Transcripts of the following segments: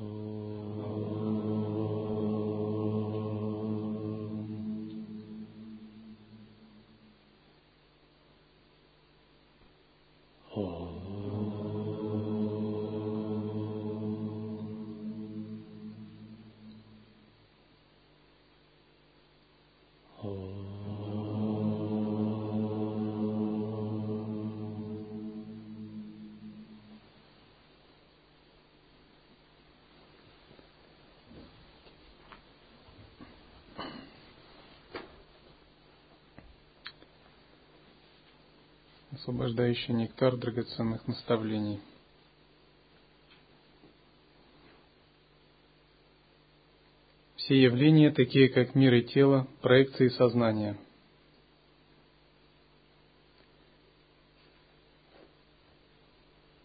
Oh. Освобождающий нектар драгоценных наставлений. Все явления, такие как мир и тело, проекции сознания.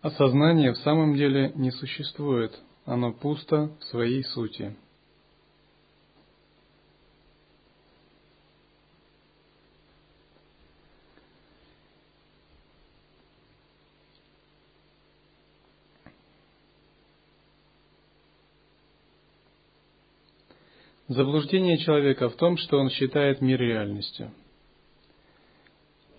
Осознание в самом деле не существует, оно пусто в своей сути – Заблуждение человека в том, что он считает мир реальностью.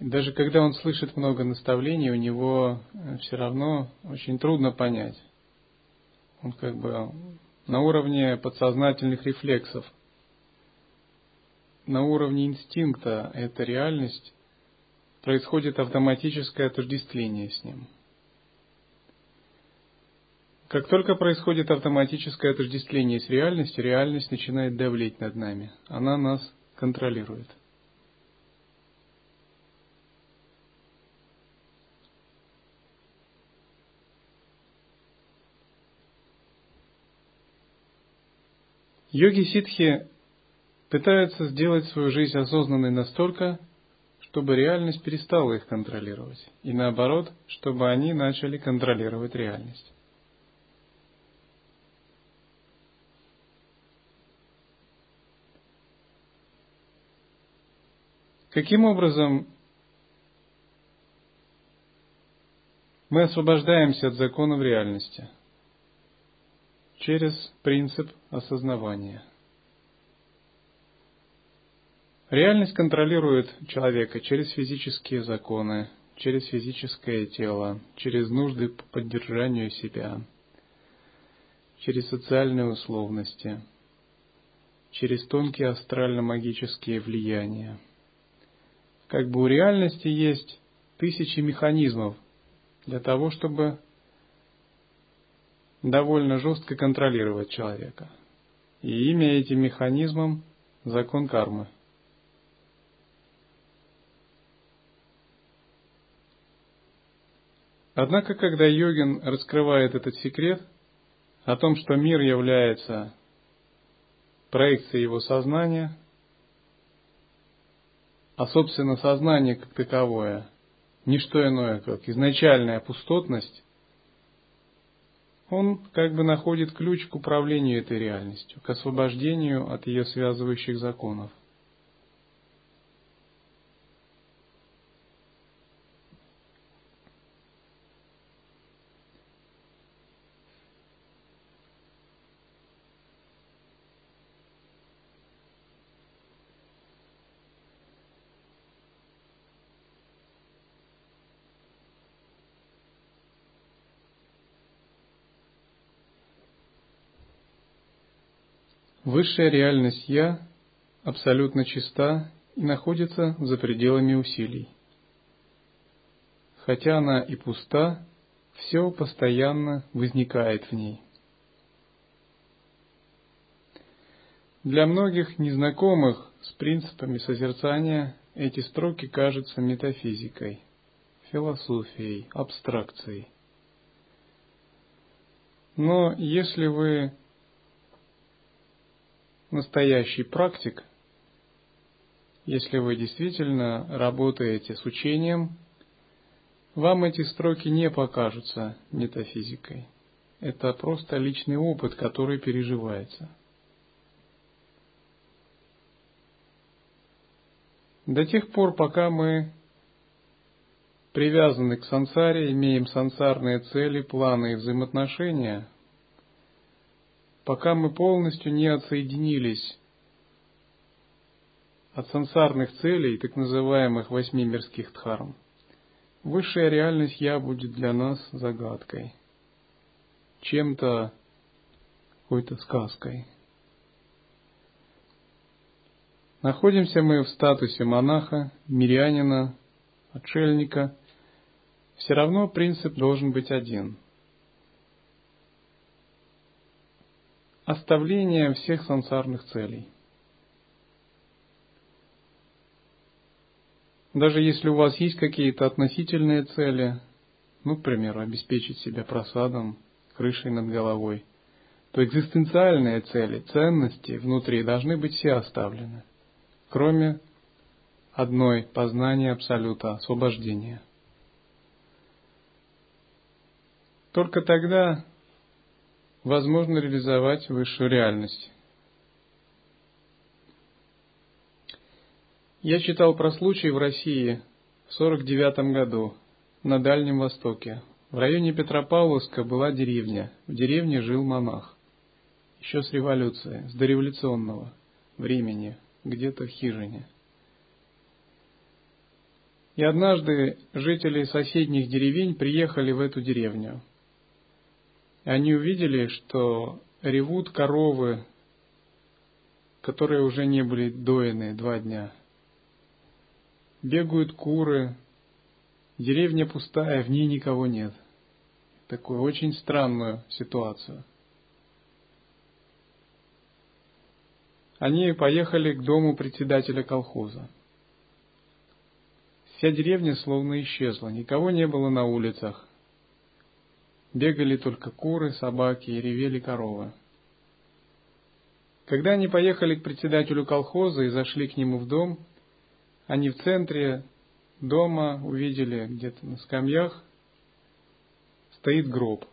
даже когда он слышит много наставлений, у него э, все равно очень трудно понять. Он как бы на уровне подсознательных рефлексов, на уровне инстинкта эта реальность происходит автоматическое отождествление с ним – как только происходит автоматическое отождествление с реальностью, реальность начинает давлеть над нами. Она нас контролирует. Йоги ситхи пытаются сделать свою жизнь осознанной настолько, чтобы реальность перестала их контролировать, и наоборот, чтобы они начали контролировать реальность. Каким образом мы освобождаемся от законов реальности? Через принцип осознавания. Реальность контролирует человека через физические законы, через физическое тело, через нужды по поддержанию себя, через социальные условности, через тонкие астрально-магические влияния – как бы у реальности есть тысячи механизмов для того, чтобы довольно жестко контролировать человека. И имя этим механизмам – закон кармы. Однако, когда йогин раскрывает этот секрет о том, что мир является проекцией его сознания, а собственно сознание как таковое, не что иное, как изначальная пустотность, он как бы находит ключ к управлению этой реальностью, к освобождению от ее связывающих законов. Высшая реальность «Я» абсолютно чиста и находится за пределами усилий. Хотя она и пуста, все постоянно возникает в ней. Для многих незнакомых с принципами созерцания эти строки кажутся метафизикой, философией, абстракцией. Но если вы настоящий практик, если вы действительно работаете с учением, вам эти строки не покажутся метафизикой. Это просто личный опыт, который переживается. До тех пор, пока мы привязаны к сансаре, имеем сансарные цели, планы и взаимоотношения, пока мы полностью не отсоединились от сансарных целей, так называемых восьми мирских дхарм, высшая реальность Я будет для нас загадкой, чем-то, какой-то сказкой. Находимся мы в статусе монаха, мирянина, отшельника. Все равно принцип должен быть один. Оставление всех сансарных целей. Даже если у вас есть какие-то относительные цели, ну, к примеру, обеспечить себя просадом, крышей над головой, то экзистенциальные цели, ценности внутри должны быть все оставлены, кроме одной познания Абсолюта, освобождения. Только тогда возможно реализовать высшую реальность. Я читал про случай в России в 49 году на Дальнем Востоке. В районе Петропавловска была деревня. В деревне жил монах. Еще с революции, с дореволюционного времени, где-то в хижине. И однажды жители соседних деревень приехали в эту деревню. Они увидели, что ревут коровы, которые уже не были доены два дня – бегают куры, деревня пустая, в ней никого нет. Такую очень странную ситуацию. Они поехали к дому председателя колхоза. Вся деревня словно исчезла, никого не было на улицах. Бегали только куры, собаки и ревели коровы. Когда они поехали к председателю колхоза и зашли к нему в дом, они в центре дома увидели где-то на скамьях стоит гроб.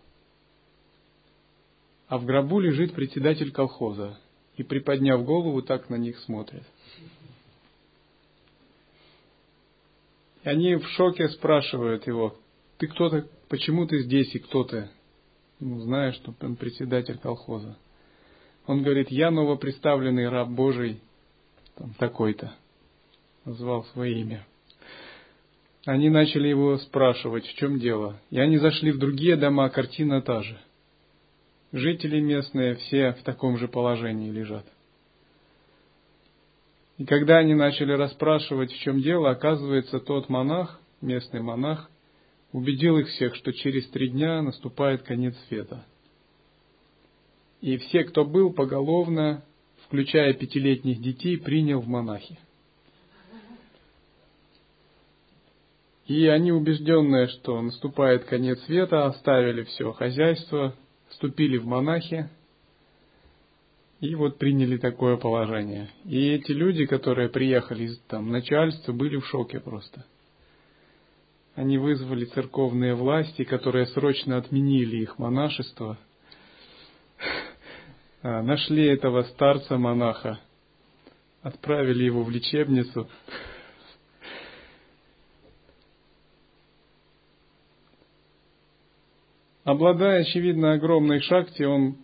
А в гробу лежит председатель колхоза и, приподняв голову, так на них смотрит. И они в шоке спрашивают его, ты кто-то, почему ты здесь и кто ты? Ну, знаешь, что он председатель колхоза. Он говорит, я новоприставленный раб Божий, там, такой-то назвал свое имя. Они начали его спрашивать, в чем дело. И они зашли в другие дома, картина та же. Жители местные все в таком же положении лежат. И когда они начали расспрашивать, в чем дело, оказывается, тот монах, местный монах, убедил их всех, что через три дня наступает конец света. И все, кто был поголовно, включая пятилетних детей, принял в монахи. И они, убежденные, что наступает конец света, оставили все хозяйство, вступили в монахи и вот приняли такое положение. И эти люди, которые приехали из там, начальства, были в шоке просто. Они вызвали церковные власти, которые срочно отменили их монашество, а, нашли этого старца-монаха, отправили его в лечебницу, Обладая, очевидно, огромной шахте, он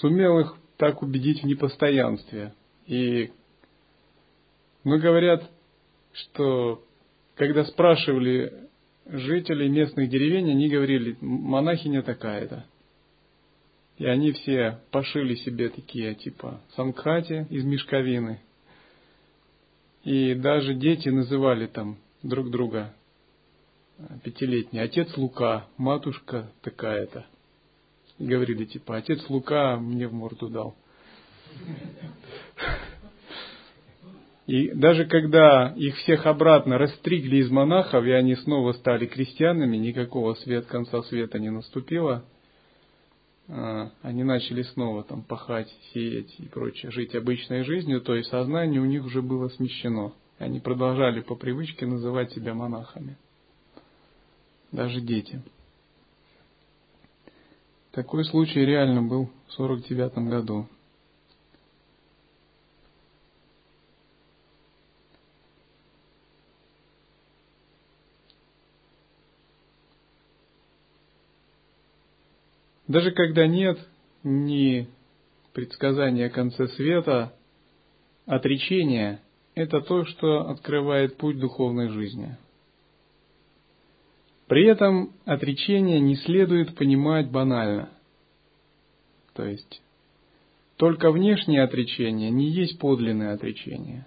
сумел их так убедить в непостоянстве. И, ну, говорят, что когда спрашивали жителей местных деревень, они говорили, монахиня такая-то. И они все пошили себе такие, типа, сангхати из мешковины. И даже дети называли там друг друга пятилетний, отец Лука, матушка такая-то. говорили, типа, отец Лука мне в морду дал. И даже когда их всех обратно расстригли из монахов, и они снова стали крестьянами, никакого свет конца света не наступило, а, они начали снова там пахать, сеять и прочее, жить обычной жизнью, то есть сознание у них уже было смещено. Они продолжали по привычке называть себя монахами даже дети. Такой случай реально был в 49 году. Даже когда нет ни предсказание о конце света, отречение – это то, что открывает путь духовной жизни. При этом отречение не следует понимать банально. То есть, только внешнее отречение не есть подлинное отречение.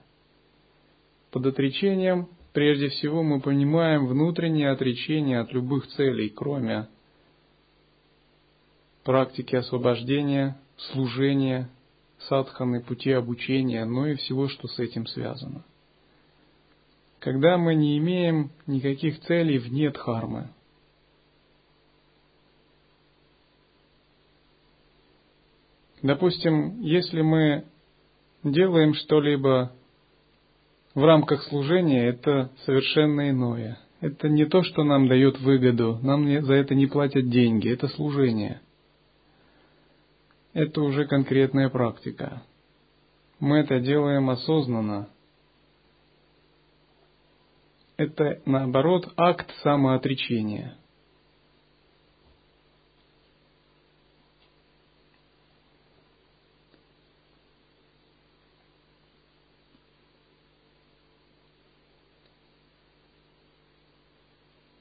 Под отречением прежде всего мы понимаем внутреннее отречение от любых целей, кроме практики освобождения, служения, садханы, пути обучения, но и всего, что с этим связано. Когда мы не имеем никаких целей вне дхармы. Допустим, если мы делаем что-либо в рамках служения, это совершенно иное. Это не то, что нам дает выгоду, нам за это не платят деньги, это служение это уже конкретная практика. Мы это делаем осознанно. Это, наоборот, акт самоотречения.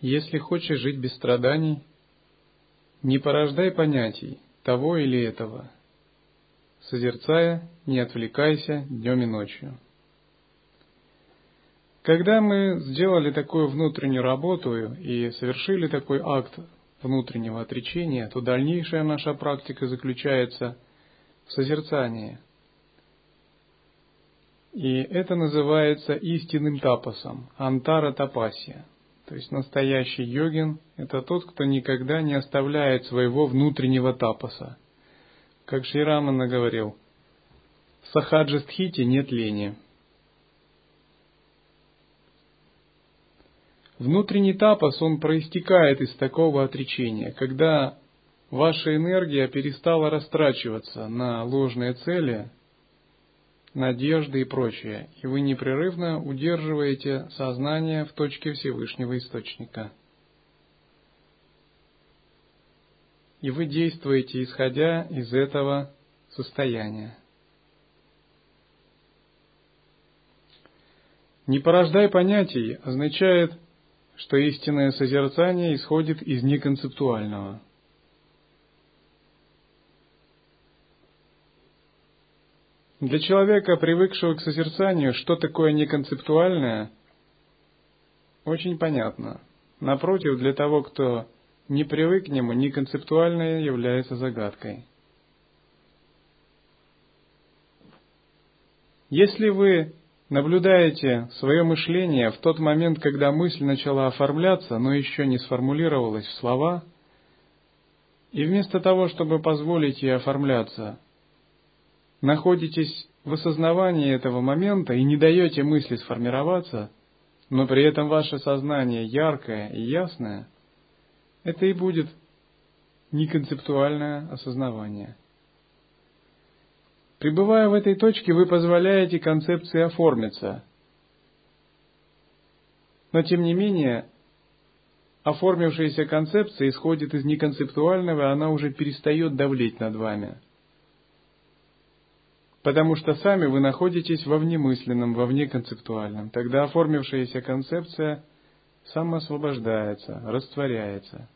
Если хочешь жить без страданий, не порождай понятий, того или этого. Созерцая, не отвлекайся днем и ночью. Когда мы сделали такую внутреннюю работу и совершили такой акт внутреннего отречения, то дальнейшая наша практика заключается в созерцании. И это называется истинным тапосом, антара тапасия – то есть настоящий йогин – это тот, кто никогда не оставляет своего внутреннего тапаса. Как Шрирамана говорил, в сахаджастхите нет лени. Внутренний тапас, он проистекает из такого отречения, когда ваша энергия перестала растрачиваться на ложные цели – надежды и прочее, и вы непрерывно удерживаете сознание в точке Всевышнего Источника. И вы действуете, исходя из этого состояния. Не порождай понятий означает, что истинное созерцание исходит из неконцептуального – Для человека, привыкшего к созерцанию, что такое неконцептуальное, очень понятно. Напротив, для того, кто не привык к нему, неконцептуальное является загадкой. Если вы наблюдаете свое мышление в тот момент, когда мысль начала оформляться, но еще не сформулировалась в слова, и вместо того, чтобы позволить ей оформляться, находитесь в осознавании этого момента и не даете мысли сформироваться, но при этом ваше сознание яркое и ясное, это и будет неконцептуальное осознавание. Пребывая в этой точке, вы позволяете концепции оформиться. Но тем не менее, оформившаяся концепция исходит из неконцептуального, и она уже перестает давлеть над вами – потому что сами вы находитесь во внемысленном, во внеконцептуальном. Тогда оформившаяся концепция самоосвобождается, растворяется.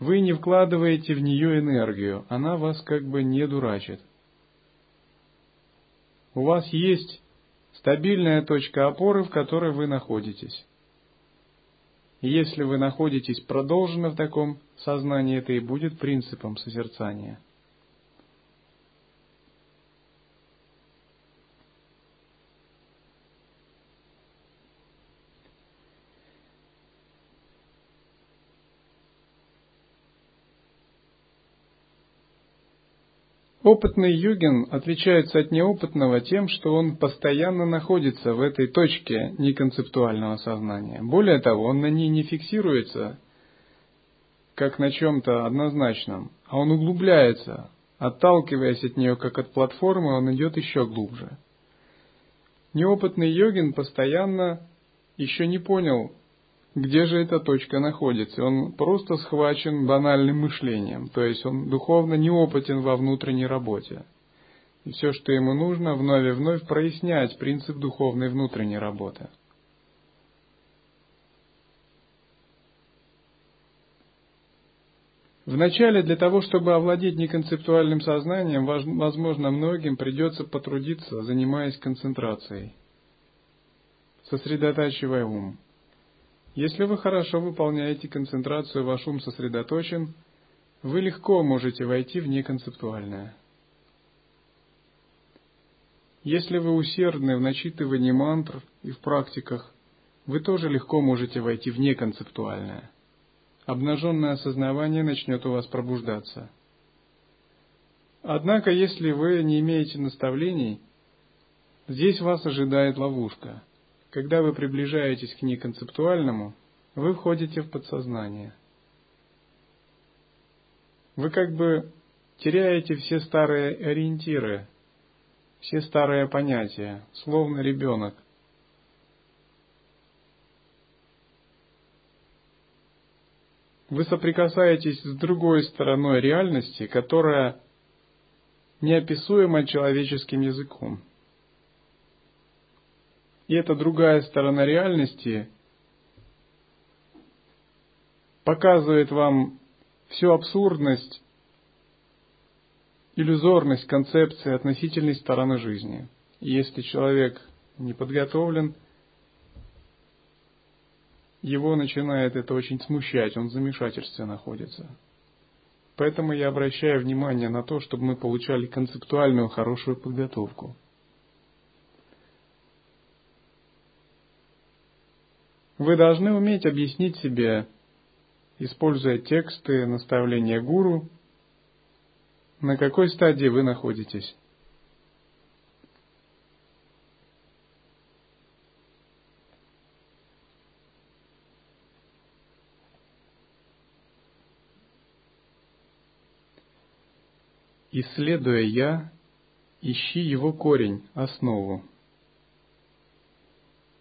Вы не вкладываете в нее энергию, она вас как бы не дурачит. У вас есть стабильная точка опоры, в которой вы находитесь. Если вы находитесь продолженно в таком сознании, это и будет принципом созерцания – Опытный йогин отличается от неопытного тем, что он постоянно находится в этой точке неконцептуального сознания. Более того, он на ней не фиксируется, как на чем-то однозначном, а он углубляется, отталкиваясь от нее как от платформы, он идет еще глубже. Неопытный йогин постоянно еще не понял где же эта точка находится. Он просто схвачен банальным мышлением, то есть он духовно неопытен во внутренней работе. И все, что ему нужно, вновь и вновь прояснять принцип духовной внутренней работы. Вначале для того, чтобы овладеть неконцептуальным сознанием, возможно, многим придется потрудиться, занимаясь концентрацией, сосредотачивая ум. Если вы хорошо выполняете концентрацию, ваш ум сосредоточен, вы легко можете войти в неконцептуальное. Если вы усердны в начитывании мантр и в практиках, вы тоже легко можете войти в неконцептуальное. Обнаженное осознавание начнет у вас пробуждаться. Однако, если вы не имеете наставлений, здесь вас ожидает ловушка – когда вы приближаетесь к неконцептуальному, вы входите в подсознание. Вы как бы теряете все старые ориентиры, все старые понятия, словно ребенок. Вы соприкасаетесь с другой стороной реальности, которая неописуема человеческим языком. И эта другая сторона реальности показывает вам всю абсурдность, иллюзорность концепции относительной стороны жизни. И если человек не подготовлен, его начинает это очень смущать, он в замешательстве находится. Поэтому я обращаю внимание на то, чтобы мы получали концептуальную хорошую подготовку. Вы должны уметь объяснить себе, используя тексты, наставления гуру, на какой стадии вы находитесь. Исследуя «я», ищи его корень, основу.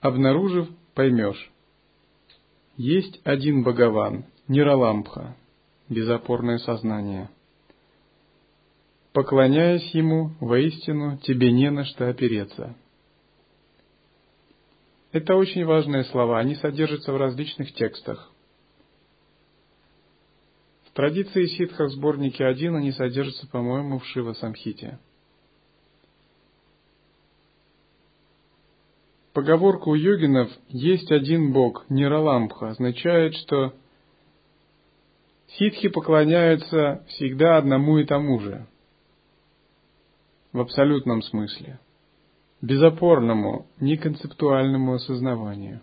Обнаружив, поймешь. Есть один Бхагаван, Нираламбха, безопорное сознание. Поклоняясь ему, воистину тебе не на что опереться. Это очень важные слова, они содержатся в различных текстах. В традиции ситхов сборники 1 они содержатся, по-моему, в Шива Самхите. Поговорка у йогинов «есть один Бог» Нираламбха означает, что ситхи поклоняются всегда одному и тому же, в абсолютном смысле, безопорному, неконцептуальному осознаванию.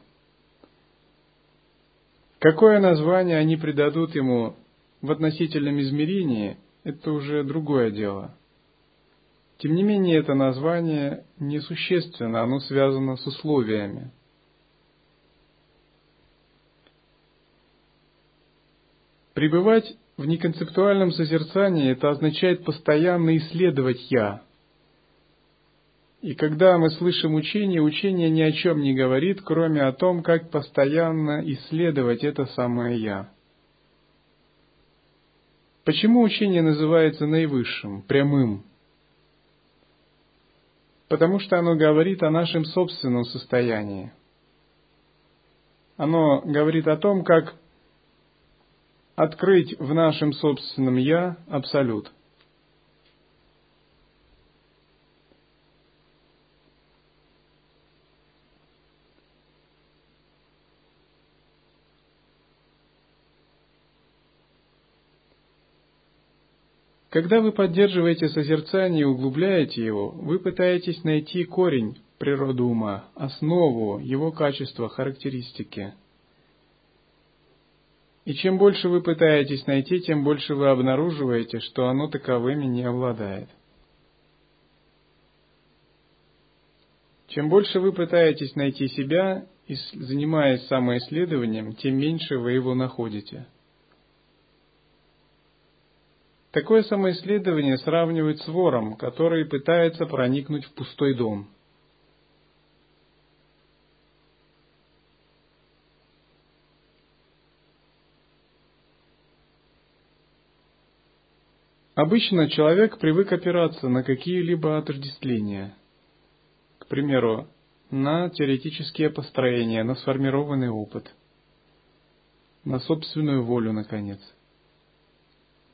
Какое название они придадут ему в относительном измерении, это уже другое дело – тем не менее, это название несущественно, оно связано с условиями. Пребывать в неконцептуальном созерцании – это означает постоянно исследовать «я». И когда мы слышим учение, учение ни о чем не говорит, кроме о том, как постоянно исследовать это самое «я». Почему учение называется наивысшим, прямым? Потому что оно говорит о нашем собственном состоянии. Оно говорит о том, как открыть в нашем собственном «я» абсолют – Когда вы поддерживаете созерцание и углубляете его, вы пытаетесь найти корень природы ума, основу, его качества, характеристики. И чем больше вы пытаетесь найти, тем больше вы обнаруживаете, что оно таковыми не обладает. Чем больше вы пытаетесь найти себя, занимаясь самоисследованием, тем меньше вы его находите – Такое самоисследование сравнивают с вором, который пытается проникнуть в пустой дом. Обычно человек привык опираться на какие-либо отождествления, к примеру, на теоретические построения, на сформированный опыт, на собственную волю, наконец –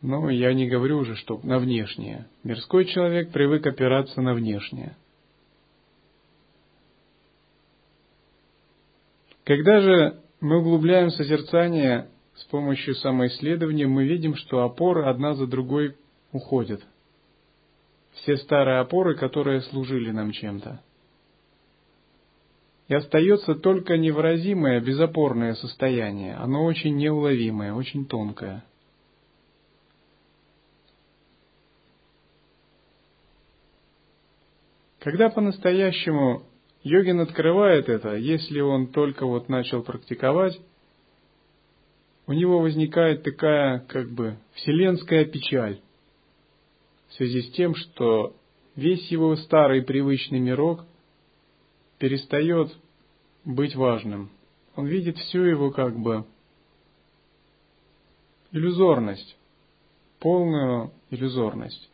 но я не говорю уже, что на внешнее. Мирской человек привык опираться на внешнее. Когда же мы углубляем созерцание с помощью самоисследования, мы видим, что опоры одна за другой уходят. Все старые опоры, которые служили нам чем-то. И остается только невыразимое, безопорное состояние. Оно очень неуловимое, очень тонкое. Когда по-настоящему йогин открывает это, если он только вот начал практиковать, у него возникает такая как бы вселенская печаль в связи с тем, что весь его старый привычный мирок перестает быть важным. Он видит всю его как бы иллюзорность, полную иллюзорность.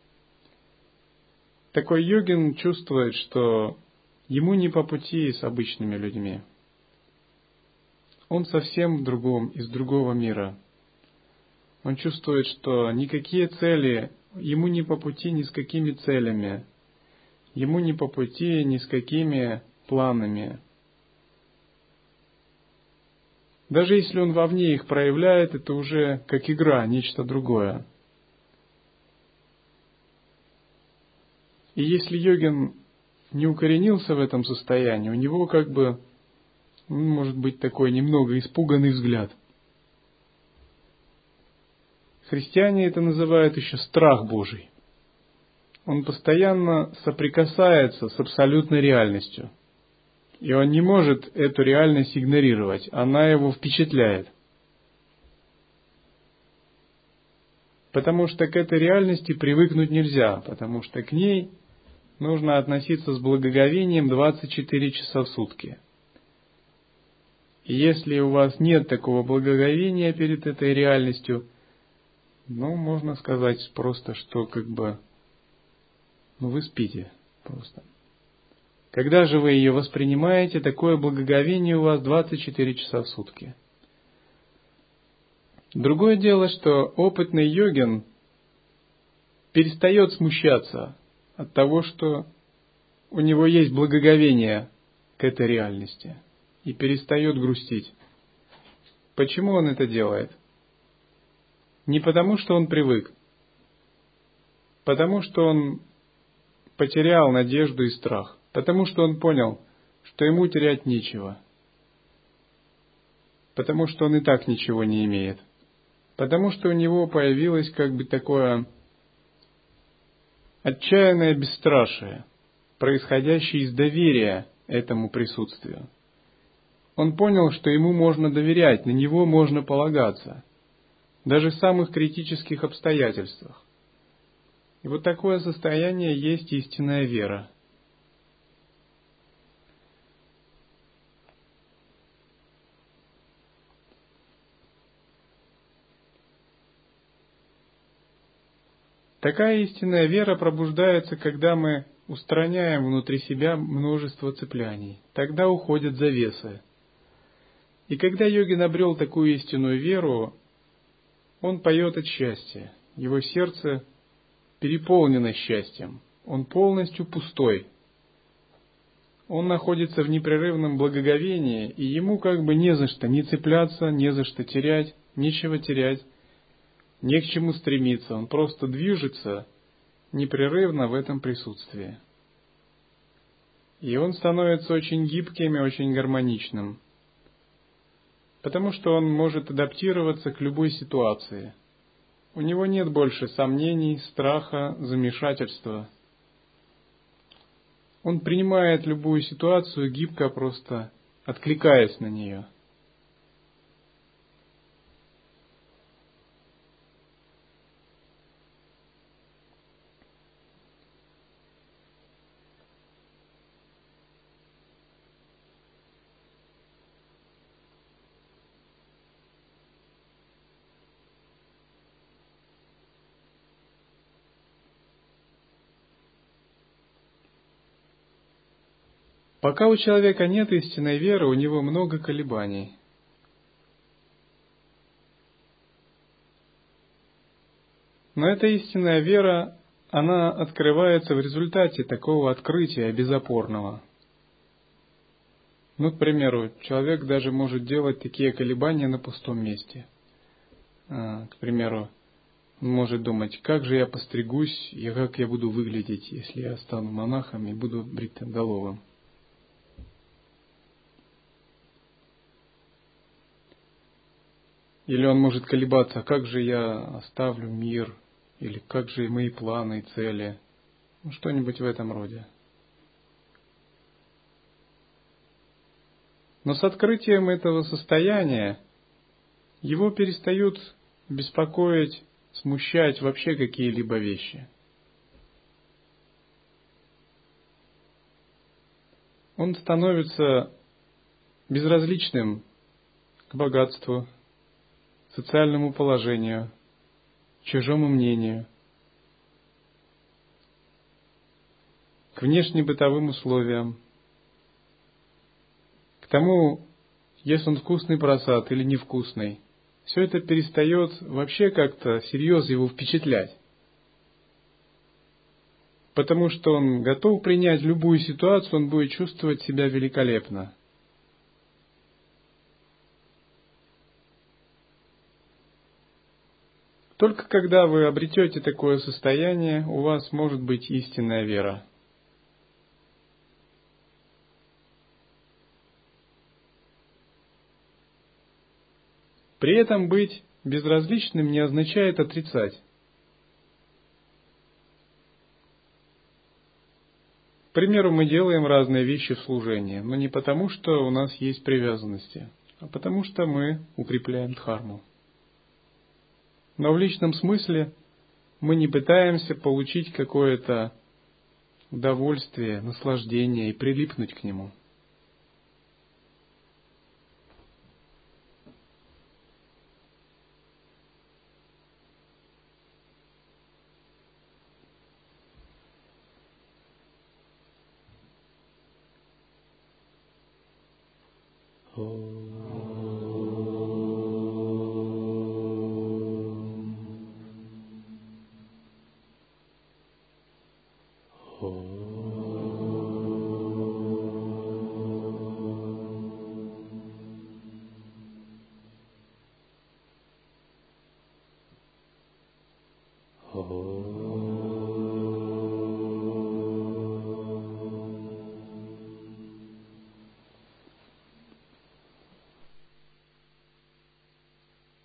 Такой йогин чувствует, что ему не по пути с обычными людьми. Он совсем в другом, из другого мира. Он чувствует, что никакие цели ему не по пути ни с какими целями, ему не по пути ни с какими планами. Даже если он вовне их проявляет, это уже как игра, нечто другое. И если йогин не укоренился в этом состоянии, у него как бы ну, может быть такой немного испуганный взгляд – Христиане это называют еще страх Божий. Он постоянно соприкасается с абсолютной реальностью. И он не может эту реальность игнорировать. Она его впечатляет. Потому что к этой реальности привыкнуть нельзя, потому что к ней нужно относиться с благоговением 24 часа в сутки. Если у вас нет такого благоговения перед этой реальностью – ну, можно сказать просто, что как бы ну, вы спите просто. Когда же вы ее воспринимаете, такое благоговение у вас 24 часа в сутки. Другое дело, что опытный йогин перестает смущаться от того, что у него есть благоговение к этой реальности и перестает грустить. Почему он это делает? – не потому, что он привык, потому что он потерял надежду и страх, потому что он понял, что ему терять нечего, потому что он и так ничего не имеет, потому что у него появилось как бы такое отчаянное бесстрашие, происходящее из доверия этому присутствию. Он понял, что ему можно доверять, на него можно полагаться – даже в самых критических обстоятельствах. И вот такое состояние есть истинная вера. Такая истинная вера пробуждается, когда мы устраняем внутри себя множество цепляний. Тогда уходят завесы. И когда йогин обрел такую истинную веру, он поет от счастья. Его сердце переполнено счастьем. Он полностью пустой. Он находится в непрерывном благоговении, и ему как бы не за что не цепляться, не за что терять, нечего терять, не к чему стремиться. Он просто движется непрерывно в этом присутствии. И он становится очень гибким и очень гармоничным потому что он может адаптироваться к любой ситуации. У него нет больше сомнений, страха, замешательства. Он принимает любую ситуацию гибко, просто откликаясь на нее – Пока у человека нет истинной веры, у него много колебаний. Но эта истинная вера, она открывается в результате такого открытия безопорного. Ну, к примеру, человек даже может делать такие колебания на пустом месте. А, к примеру, он может думать, как же я постригусь и как я буду выглядеть, если я стану монахом и буду бритоголовым. Или он может колебаться, как же я оставлю мир, или как же мои планы и цели, ну, что-нибудь в этом роде. Но с открытием этого состояния его перестают беспокоить, смущать вообще какие-либо вещи. Он становится безразличным к богатству, социальному положению, чужому мнению, к внешнебытовым условиям, к тому, есть он вкусный просад или невкусный. Все это перестает вообще как-то серьезно его впечатлять. Потому что он готов принять любую ситуацию, он будет чувствовать себя великолепно. Только когда вы обретете такое состояние, у вас может быть истинная вера. При этом быть безразличным не означает отрицать. К примеру, мы делаем разные вещи в служении, но не потому, что у нас есть привязанности, а потому что мы укрепляем дхарму. Но в личном смысле мы не пытаемся получить какое-то удовольствие, наслаждение и прилипнуть к нему.